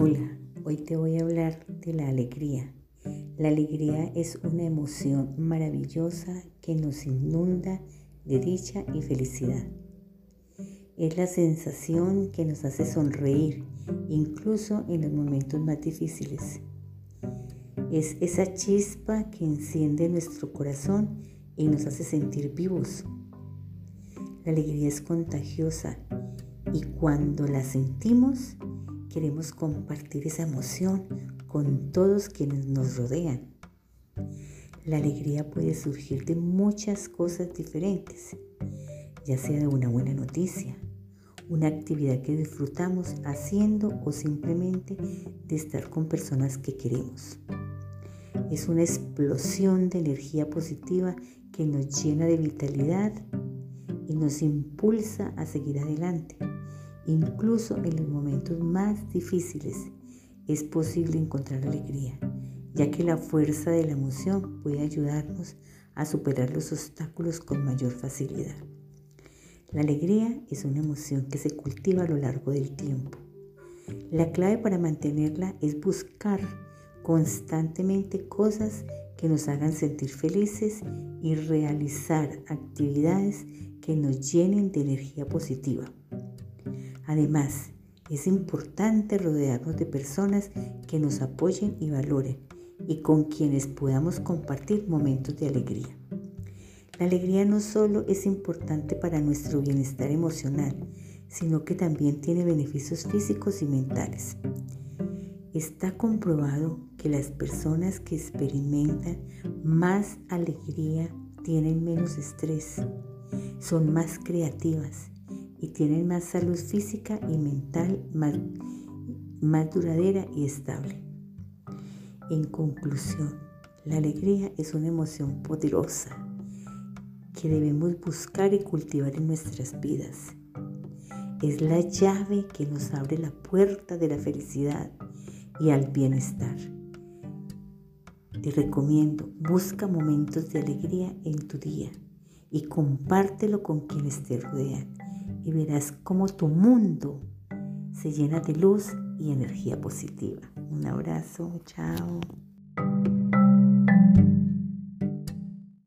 Hoy te voy a hablar de la alegría. La alegría es una emoción maravillosa que nos inunda de dicha y felicidad. Es la sensación que nos hace sonreír, incluso en los momentos más difíciles. Es esa chispa que enciende nuestro corazón y nos hace sentir vivos. La alegría es contagiosa y cuando la sentimos, queremos compartir esa emoción con todos quienes nos rodean. La alegría puede surgir de muchas cosas diferentes, ya sea de una buena noticia, una actividad que disfrutamos haciendo o simplemente de estar con personas que queremos. Es una explosión de energía positiva que nos llena de vitalidad y nos impulsa a seguir adelante. Incluso en los momentos más difíciles es posible encontrar alegría, ya que la fuerza de la emoción puede ayudarnos a superar los obstáculos con mayor facilidad. La alegría es una emoción que se cultiva a lo largo del tiempo. La clave para mantenerla es buscar constantemente cosas que nos hagan sentir felices y realizar actividades que nos llenen de energía positiva. Además, es importante rodearnos de personas que nos apoyen y valoren y con quienes podamos compartir momentos de alegría. La alegría no solo es importante para nuestro bienestar emocional, sino que también tiene beneficios físicos y mentales. Está comprobado que las personas que experimentan más alegría tienen menos estrés, son más creativas y tienen más salud física y mental más, más duradera y estable. En conclusión, la alegría es una emoción poderosa que debemos buscar y cultivar en nuestras vidas. Es la llave que nos abre la puerta de la felicidad y al bienestar. Te recomiendo, busca momentos de alegría en tu día y compártelo con quienes te rodean y verás cómo tu mundo se llena de luz y energía positiva. Un abrazo, chao.